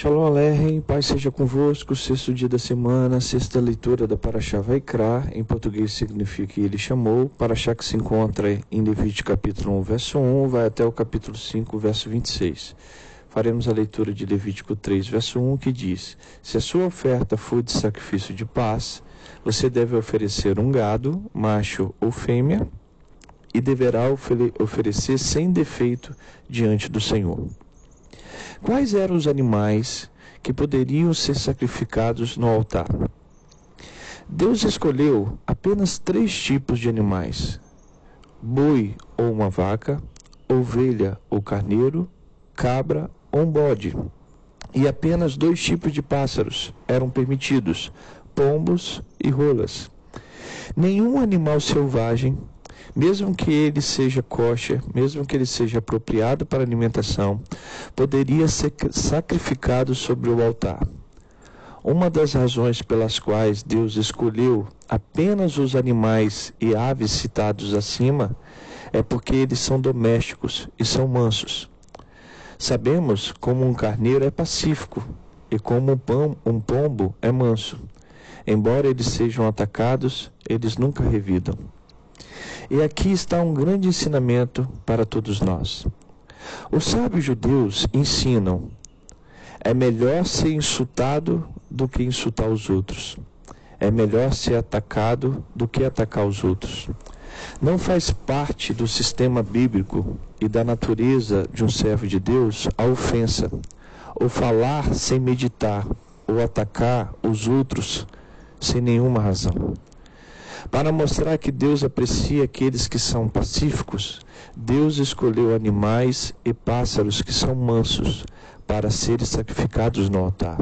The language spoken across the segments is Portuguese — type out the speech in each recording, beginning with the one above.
Shalom Aleichem, Pai seja convosco, sexto dia da semana, sexta leitura da Paraxá Vaikra, em português significa Ele Chamou, Paraxá que se encontra em Levítico capítulo 1, verso 1, vai até o capítulo 5, verso 26. Faremos a leitura de Levítico 3, verso 1, que diz, Se a sua oferta for de sacrifício de paz, você deve oferecer um gado, macho ou fêmea, e deverá oferecer sem defeito diante do Senhor. Quais eram os animais que poderiam ser sacrificados no altar? Deus escolheu apenas três tipos de animais: boi ou uma vaca, ovelha ou carneiro, cabra ou um bode. E apenas dois tipos de pássaros eram permitidos: pombos e rolas. Nenhum animal selvagem mesmo que ele seja coxa, mesmo que ele seja apropriado para alimentação, poderia ser sacrificado sobre o altar. Uma das razões pelas quais Deus escolheu apenas os animais e aves citados acima é porque eles são domésticos e são mansos. Sabemos como um carneiro é pacífico e como um pombo é manso. Embora eles sejam atacados, eles nunca revidam. E aqui está um grande ensinamento para todos nós. Os sábios judeus ensinam: é melhor ser insultado do que insultar os outros. É melhor ser atacado do que atacar os outros. Não faz parte do sistema bíblico e da natureza de um servo de Deus a ofensa, ou falar sem meditar, ou atacar os outros sem nenhuma razão. Para mostrar que Deus aprecia aqueles que são pacíficos, Deus escolheu animais e pássaros que são mansos para serem sacrificados no altar.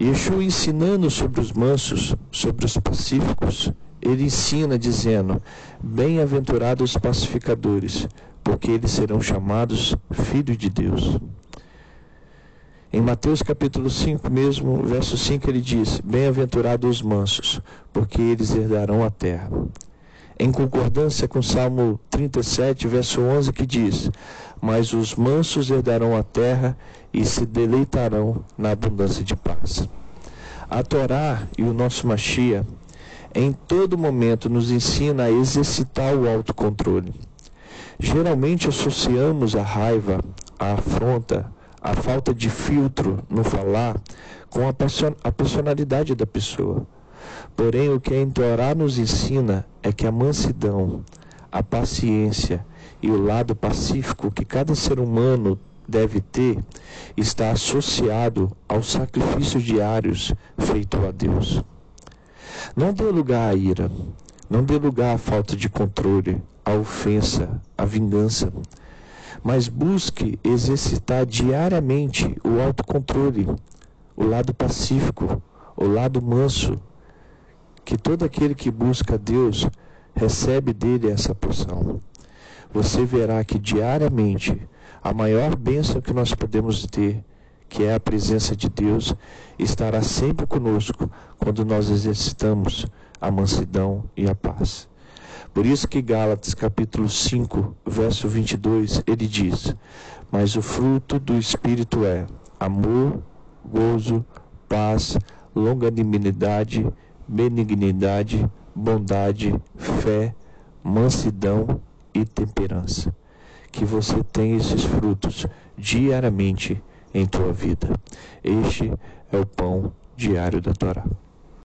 Yeshua ensinando sobre os mansos, sobre os pacíficos, ele ensina dizendo: Bem-aventurados os pacificadores, porque eles serão chamados filhos de Deus. Em Mateus capítulo 5 mesmo, verso 5, ele diz: Bem-aventurados os mansos, porque eles herdarão a terra. Em concordância com Salmo 37, verso 11, que diz: Mas os mansos herdarão a terra e se deleitarão na abundância de paz. A Torá e o nosso Machia, em todo momento, nos ensina a exercitar o autocontrole. Geralmente associamos a raiva, a afronta, a falta de filtro no falar com a personalidade da pessoa. Porém, o que a Torá nos ensina é que a mansidão, a paciência e o lado pacífico que cada ser humano deve ter está associado aos sacrifícios diários feitos a Deus. Não dê lugar à ira, não dê lugar à falta de controle, à ofensa, à vingança mas busque exercitar diariamente o autocontrole, o lado pacífico, o lado manso, que todo aquele que busca Deus recebe dele essa porção. Você verá que diariamente a maior bênção que nós podemos ter, que é a presença de Deus, estará sempre conosco quando nós exercitamos a mansidão e a paz. Por isso que Gálatas capítulo 5, verso 22, ele diz: "Mas o fruto do espírito é amor, gozo, paz, longanimidade, benignidade, bondade, fé, mansidão e temperança." Que você tenha esses frutos diariamente em tua vida. Este é o pão diário da Torá.